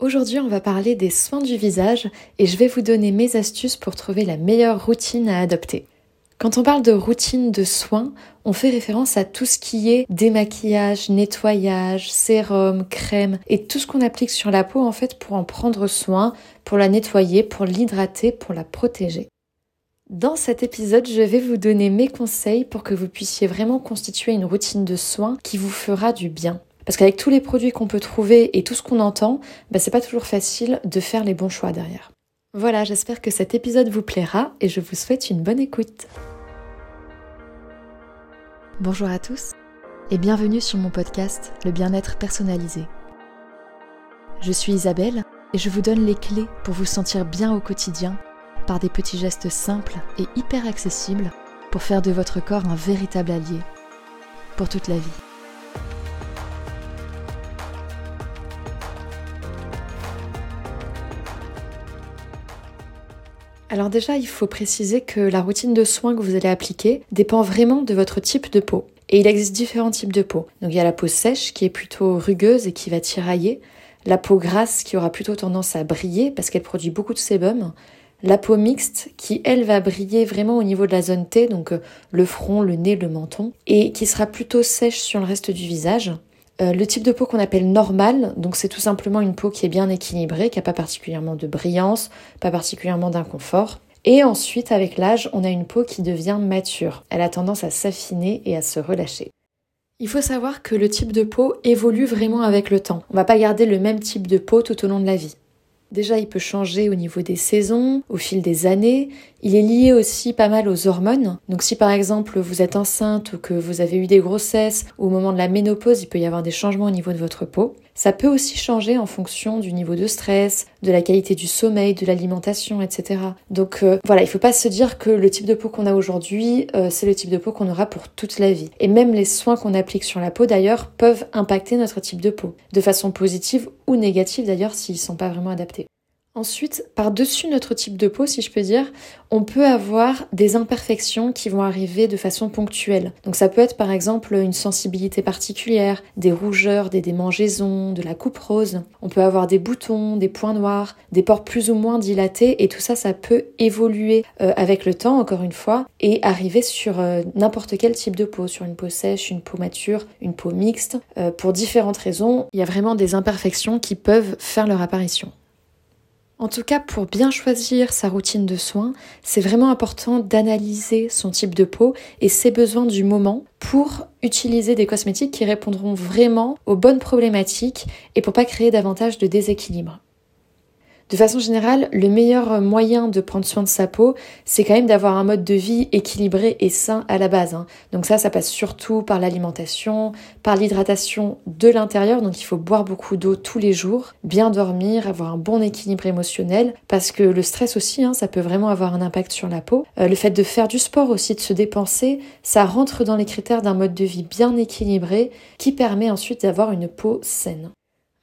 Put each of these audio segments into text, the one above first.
Aujourd'hui, on va parler des soins du visage et je vais vous donner mes astuces pour trouver la meilleure routine à adopter. Quand on parle de routine de soins, on fait référence à tout ce qui est démaquillage, nettoyage, sérum, crème et tout ce qu'on applique sur la peau en fait pour en prendre soin, pour la nettoyer, pour l'hydrater, pour la protéger. Dans cet épisode, je vais vous donner mes conseils pour que vous puissiez vraiment constituer une routine de soins qui vous fera du bien. Parce qu'avec tous les produits qu'on peut trouver et tout ce qu'on entend, bah, c'est pas toujours facile de faire les bons choix derrière. Voilà, j'espère que cet épisode vous plaira et je vous souhaite une bonne écoute. Bonjour à tous et bienvenue sur mon podcast Le bien-être personnalisé. Je suis Isabelle et je vous donne les clés pour vous sentir bien au quotidien par des petits gestes simples et hyper accessibles pour faire de votre corps un véritable allié pour toute la vie. Alors déjà, il faut préciser que la routine de soins que vous allez appliquer dépend vraiment de votre type de peau. Et il existe différents types de peau. Donc il y a la peau sèche qui est plutôt rugueuse et qui va tirailler, la peau grasse qui aura plutôt tendance à briller parce qu'elle produit beaucoup de sébum, la peau mixte qui elle va briller vraiment au niveau de la zone T, donc euh, le front, le nez, le menton, et qui sera plutôt sèche sur le reste du visage. Euh, le type de peau qu'on appelle normal, donc c'est tout simplement une peau qui est bien équilibrée, qui n'a pas particulièrement de brillance, pas particulièrement d'inconfort. Et ensuite, avec l'âge, on a une peau qui devient mature. Elle a tendance à s'affiner et à se relâcher. Il faut savoir que le type de peau évolue vraiment avec le temps. On ne va pas garder le même type de peau tout au long de la vie. Déjà, il peut changer au niveau des saisons, au fil des années. Il est lié aussi pas mal aux hormones. Donc si par exemple vous êtes enceinte ou que vous avez eu des grossesses, ou au moment de la ménopause, il peut y avoir des changements au niveau de votre peau. Ça peut aussi changer en fonction du niveau de stress, de la qualité du sommeil, de l'alimentation, etc. Donc euh, voilà, il faut pas se dire que le type de peau qu'on a aujourd'hui, euh, c'est le type de peau qu'on aura pour toute la vie. Et même les soins qu'on applique sur la peau d'ailleurs peuvent impacter notre type de peau, de façon positive ou négative d'ailleurs s'ils sont pas vraiment adaptés. Ensuite, par-dessus notre type de peau, si je peux dire, on peut avoir des imperfections qui vont arriver de façon ponctuelle. Donc ça peut être par exemple une sensibilité particulière, des rougeurs, des démangeaisons, de la coupe rose. On peut avoir des boutons, des points noirs, des pores plus ou moins dilatés et tout ça, ça peut évoluer euh, avec le temps, encore une fois, et arriver sur euh, n'importe quel type de peau, sur une peau sèche, une peau mature, une peau mixte. Euh, pour différentes raisons, il y a vraiment des imperfections qui peuvent faire leur apparition. En tout cas, pour bien choisir sa routine de soins, c'est vraiment important d'analyser son type de peau et ses besoins du moment pour utiliser des cosmétiques qui répondront vraiment aux bonnes problématiques et pour pas créer davantage de déséquilibre. De façon générale, le meilleur moyen de prendre soin de sa peau, c'est quand même d'avoir un mode de vie équilibré et sain à la base. Hein. Donc ça, ça passe surtout par l'alimentation, par l'hydratation de l'intérieur. Donc il faut boire beaucoup d'eau tous les jours, bien dormir, avoir un bon équilibre émotionnel, parce que le stress aussi, hein, ça peut vraiment avoir un impact sur la peau. Euh, le fait de faire du sport aussi, de se dépenser, ça rentre dans les critères d'un mode de vie bien équilibré qui permet ensuite d'avoir une peau saine.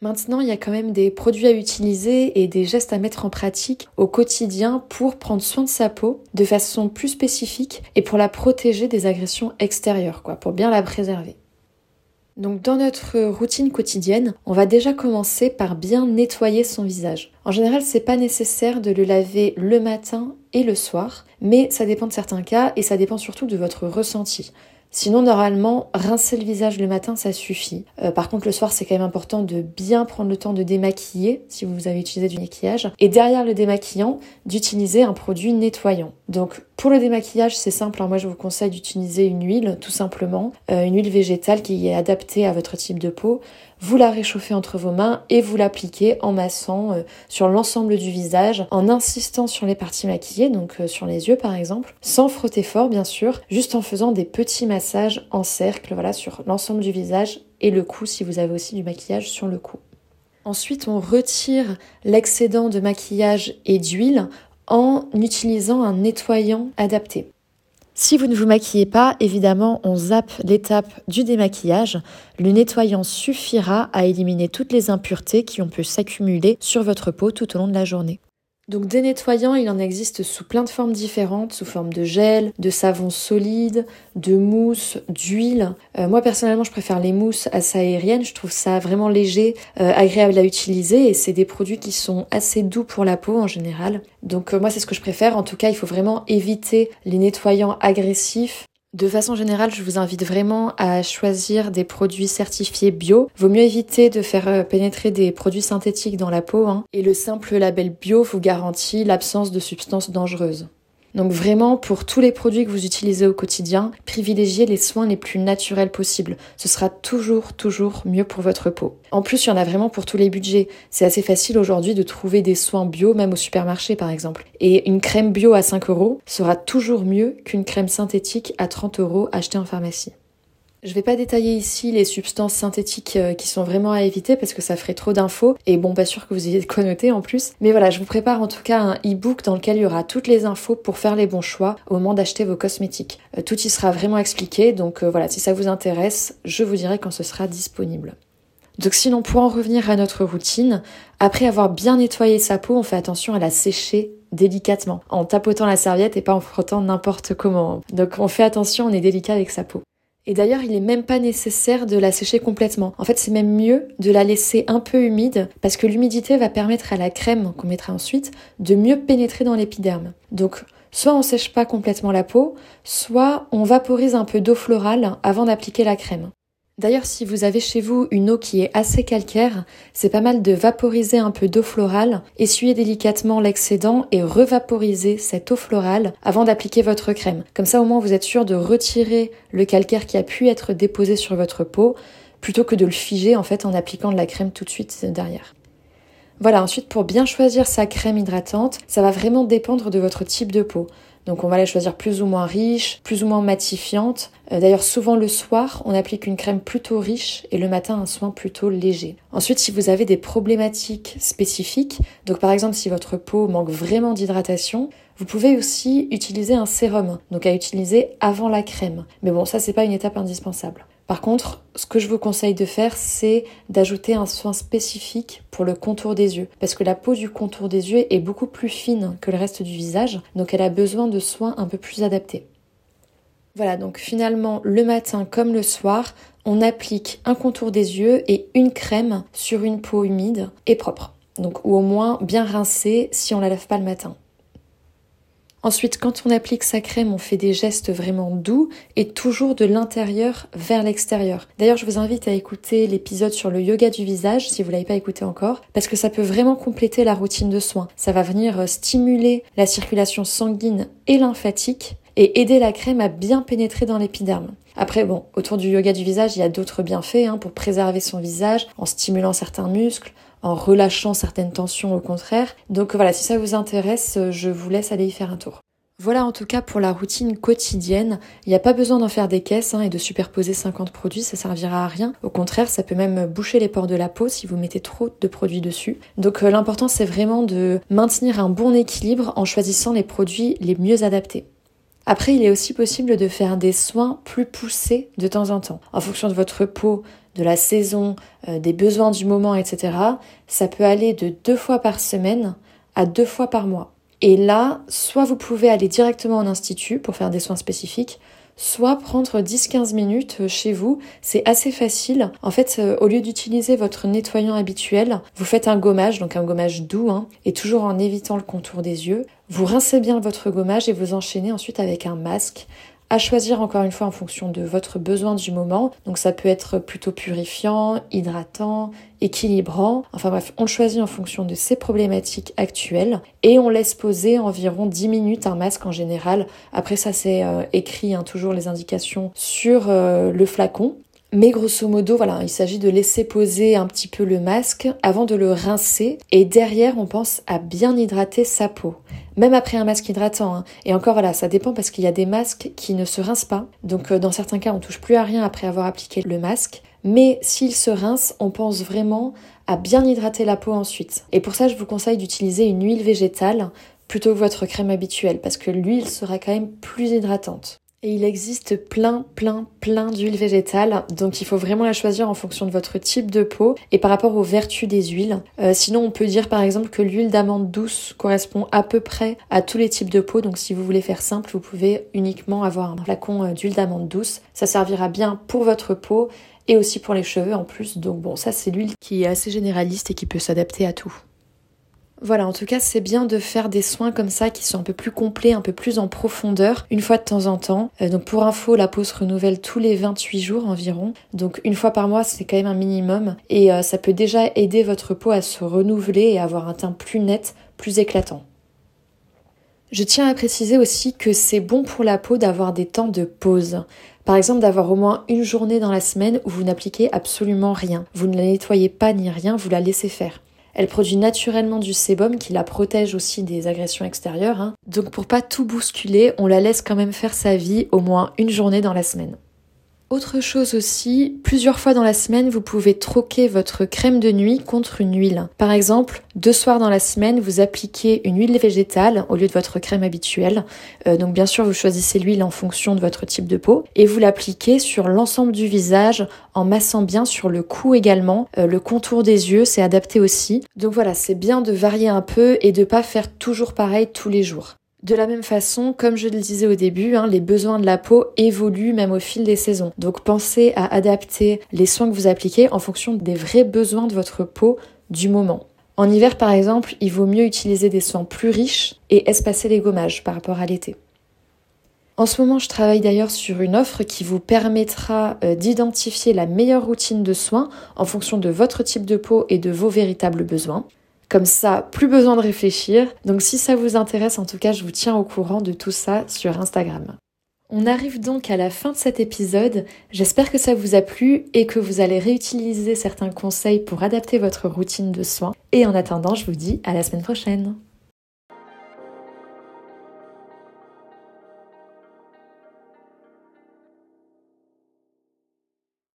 Maintenant, il y a quand même des produits à utiliser et des gestes à mettre en pratique au quotidien pour prendre soin de sa peau de façon plus spécifique et pour la protéger des agressions extérieures, quoi, pour bien la préserver. Donc dans notre routine quotidienne, on va déjà commencer par bien nettoyer son visage. En général, c'est pas nécessaire de le laver le matin et le soir, mais ça dépend de certains cas et ça dépend surtout de votre ressenti. Sinon, normalement, rincer le visage le matin, ça suffit. Euh, par contre, le soir, c'est quand même important de bien prendre le temps de démaquiller, si vous avez utilisé du maquillage. Et derrière le démaquillant, d'utiliser un produit nettoyant. Donc, pour le démaquillage, c'est simple. Hein. moi, je vous conseille d'utiliser une huile, tout simplement. Euh, une huile végétale qui est adaptée à votre type de peau. Vous la réchauffez entre vos mains et vous l'appliquez en massant euh, sur l'ensemble du visage, en insistant sur les parties maquillées, donc euh, sur les yeux par exemple, sans frotter fort bien sûr, juste en faisant des petits massages en cercle, voilà, sur l'ensemble du visage et le cou si vous avez aussi du maquillage sur le cou. Ensuite, on retire l'excédent de maquillage et d'huile en utilisant un nettoyant adapté. Si vous ne vous maquillez pas, évidemment, on zappe l'étape du démaquillage. Le nettoyant suffira à éliminer toutes les impuretés qui ont pu s'accumuler sur votre peau tout au long de la journée. Donc des nettoyants, il en existe sous plein de formes différentes, sous forme de gel, de savon solide, de mousse, d'huile. Euh, moi personnellement, je préfère les mousses assez aériennes, je trouve ça vraiment léger, euh, agréable à utiliser et c'est des produits qui sont assez doux pour la peau en général. Donc euh, moi c'est ce que je préfère, en tout cas il faut vraiment éviter les nettoyants agressifs de façon générale, je vous invite vraiment à choisir des produits certifiés bio. Vaut mieux éviter de faire euh, pénétrer des produits synthétiques dans la peau. Hein. Et le simple label bio vous garantit l'absence de substances dangereuses. Donc vraiment, pour tous les produits que vous utilisez au quotidien, privilégiez les soins les plus naturels possibles. Ce sera toujours, toujours mieux pour votre peau. En plus, il y en a vraiment pour tous les budgets. C'est assez facile aujourd'hui de trouver des soins bio, même au supermarché par exemple. Et une crème bio à 5 euros sera toujours mieux qu'une crème synthétique à 30 euros achetée en pharmacie. Je vais pas détailler ici les substances synthétiques euh, qui sont vraiment à éviter parce que ça ferait trop d'infos et bon pas sûr que vous ayez de quoi noter en plus. Mais voilà, je vous prépare en tout cas un e-book dans lequel il y aura toutes les infos pour faire les bons choix au moment d'acheter vos cosmétiques. Euh, tout y sera vraiment expliqué donc euh, voilà, si ça vous intéresse, je vous dirai quand ce sera disponible. Donc sinon pour en revenir à notre routine, après avoir bien nettoyé sa peau, on fait attention à la sécher délicatement, en tapotant la serviette et pas en frottant n'importe comment. Donc on fait attention, on est délicat avec sa peau. Et d'ailleurs, il n'est même pas nécessaire de la sécher complètement. En fait, c'est même mieux de la laisser un peu humide parce que l'humidité va permettre à la crème qu'on mettra ensuite de mieux pénétrer dans l'épiderme. Donc, soit on sèche pas complètement la peau, soit on vaporise un peu d'eau florale avant d'appliquer la crème. D'ailleurs, si vous avez chez vous une eau qui est assez calcaire, c'est pas mal de vaporiser un peu d'eau florale, essuyer délicatement l'excédent et revaporiser cette eau florale avant d'appliquer votre crème. Comme ça, au moins, vous êtes sûr de retirer le calcaire qui a pu être déposé sur votre peau plutôt que de le figer en fait en appliquant de la crème tout de suite derrière. Voilà, ensuite pour bien choisir sa crème hydratante, ça va vraiment dépendre de votre type de peau. Donc on va la choisir plus ou moins riche, plus ou moins matifiante. Euh, d'ailleurs souvent le soir on applique une crème plutôt riche et le matin un soin plutôt léger. Ensuite si vous avez des problématiques spécifiques, donc par exemple si votre peau manque vraiment d'hydratation, vous pouvez aussi utiliser un sérum, donc à utiliser avant la crème. Mais bon ça c'est pas une étape indispensable. Par contre, ce que je vous conseille de faire, c'est d'ajouter un soin spécifique pour le contour des yeux. Parce que la peau du contour des yeux est beaucoup plus fine que le reste du visage, donc elle a besoin de soins un peu plus adaptés. Voilà, donc finalement, le matin comme le soir, on applique un contour des yeux et une crème sur une peau humide et propre. Donc, ou au moins bien rincée si on la lave pas le matin. Ensuite, quand on applique sa crème, on fait des gestes vraiment doux et toujours de l'intérieur vers l'extérieur. D'ailleurs, je vous invite à écouter l'épisode sur le yoga du visage si vous l'avez pas écouté encore, parce que ça peut vraiment compléter la routine de soins. Ça va venir euh, stimuler la circulation sanguine et lymphatique et aider la crème à bien pénétrer dans l'épiderme. Après, bon, autour du yoga du visage, il y a d'autres bienfaits hein, pour préserver son visage en stimulant certains muscles, en relâchant certaines tensions au contraire. Donc voilà, si ça vous intéresse, je vous laisse aller y faire un tour. Voilà en tout cas pour la routine quotidienne. Il n'y a pas besoin d'en faire des caisses hein, et de superposer 50 produits, ça servira à rien. Au contraire, ça peut même boucher les pores de la peau si vous mettez trop de produits dessus. Donc euh, l'important c'est vraiment de maintenir un bon équilibre en choisissant les produits les mieux adaptés. Après, il est aussi possible de faire des soins plus poussés de temps en temps. En fonction de votre peau, de la saison, euh, des besoins du moment, etc., ça peut aller de deux fois par semaine à deux fois par mois. Et là, soit vous pouvez aller directement en institut pour faire des soins spécifiques, soit prendre 10-15 minutes euh, chez vous. C'est assez facile. En fait, euh, au lieu d'utiliser votre nettoyant habituel, vous faites un gommage, donc un gommage doux, hein, et toujours en évitant le contour des yeux. Vous rincez bien votre gommage et vous enchaînez ensuite avec un masque à choisir encore une fois en fonction de votre besoin du moment. Donc ça peut être plutôt purifiant, hydratant, équilibrant. Enfin bref, on le choisit en fonction de ses problématiques actuelles et on laisse poser environ 10 minutes un masque en général. Après ça c'est euh, écrit hein, toujours les indications sur euh, le flacon. Mais grosso modo, voilà, il s'agit de laisser poser un petit peu le masque avant de le rincer. Et derrière, on pense à bien hydrater sa peau. Même après un masque hydratant. Hein. Et encore, voilà, ça dépend parce qu'il y a des masques qui ne se rincent pas. Donc, euh, dans certains cas, on touche plus à rien après avoir appliqué le masque. Mais s'il se rince, on pense vraiment à bien hydrater la peau ensuite. Et pour ça, je vous conseille d'utiliser une huile végétale plutôt que votre crème habituelle parce que l'huile sera quand même plus hydratante. Et il existe plein, plein, plein d'huiles végétales, donc il faut vraiment la choisir en fonction de votre type de peau et par rapport aux vertus des huiles. Euh, sinon, on peut dire par exemple que l'huile d'amande douce correspond à peu près à tous les types de peau, donc si vous voulez faire simple, vous pouvez uniquement avoir un flacon euh, d'huile d'amande douce. Ça servira bien pour votre peau et aussi pour les cheveux en plus, donc bon, ça c'est l'huile qui est assez généraliste et qui peut s'adapter à tout. Voilà, en tout cas, c'est bien de faire des soins comme ça qui sont un peu plus complets, un peu plus en profondeur, une fois de temps en temps. Euh, donc pour info, la peau se renouvelle tous les 28 jours environ. Donc une fois par mois, c'est quand même un minimum. Et euh, ça peut déjà aider votre peau à se renouveler et avoir un teint plus net, plus éclatant. Je tiens à préciser aussi que c'est bon pour la peau d'avoir des temps de pause. Par exemple, d'avoir au moins une journée dans la semaine où vous n'appliquez absolument rien. Vous ne la nettoyez pas ni rien, vous la laissez faire. Elle produit naturellement du sébum qui la protège aussi des agressions extérieures. Hein. Donc pour pas tout bousculer, on la laisse quand même faire sa vie au moins une journée dans la semaine. Autre chose aussi, plusieurs fois dans la semaine, vous pouvez troquer votre crème de nuit contre une huile. Par exemple, deux soirs dans la semaine, vous appliquez une huile végétale au lieu de votre crème habituelle. Euh, donc bien sûr, vous choisissez l'huile en fonction de votre type de peau et vous l'appliquez sur l'ensemble du visage en massant bien sur le cou également. Euh, le contour des yeux, c'est adapté aussi. Donc voilà, c'est bien de varier un peu et de pas faire toujours pareil tous les jours. De la même façon, comme je le disais au début, hein, les besoins de la peau évoluent même au fil des saisons. Donc pensez à adapter les soins que vous appliquez en fonction des vrais besoins de votre peau du moment. En hiver par exemple, il vaut mieux utiliser des soins plus riches et espacer les gommages par rapport à l'été. En ce moment, je travaille d'ailleurs sur une offre qui vous permettra euh, d'identifier la meilleure routine de soins en fonction de votre type de peau et de vos véritables besoins. Comme ça, plus besoin de réfléchir. Donc si ça vous intéresse, en tout cas, je vous tiens au courant de tout ça sur Instagram. On arrive donc à la fin de cet épisode. J'espère que ça vous a plu et que vous allez réutiliser certains conseils pour adapter votre routine de soins. Et en attendant, je vous dis à la semaine prochaine.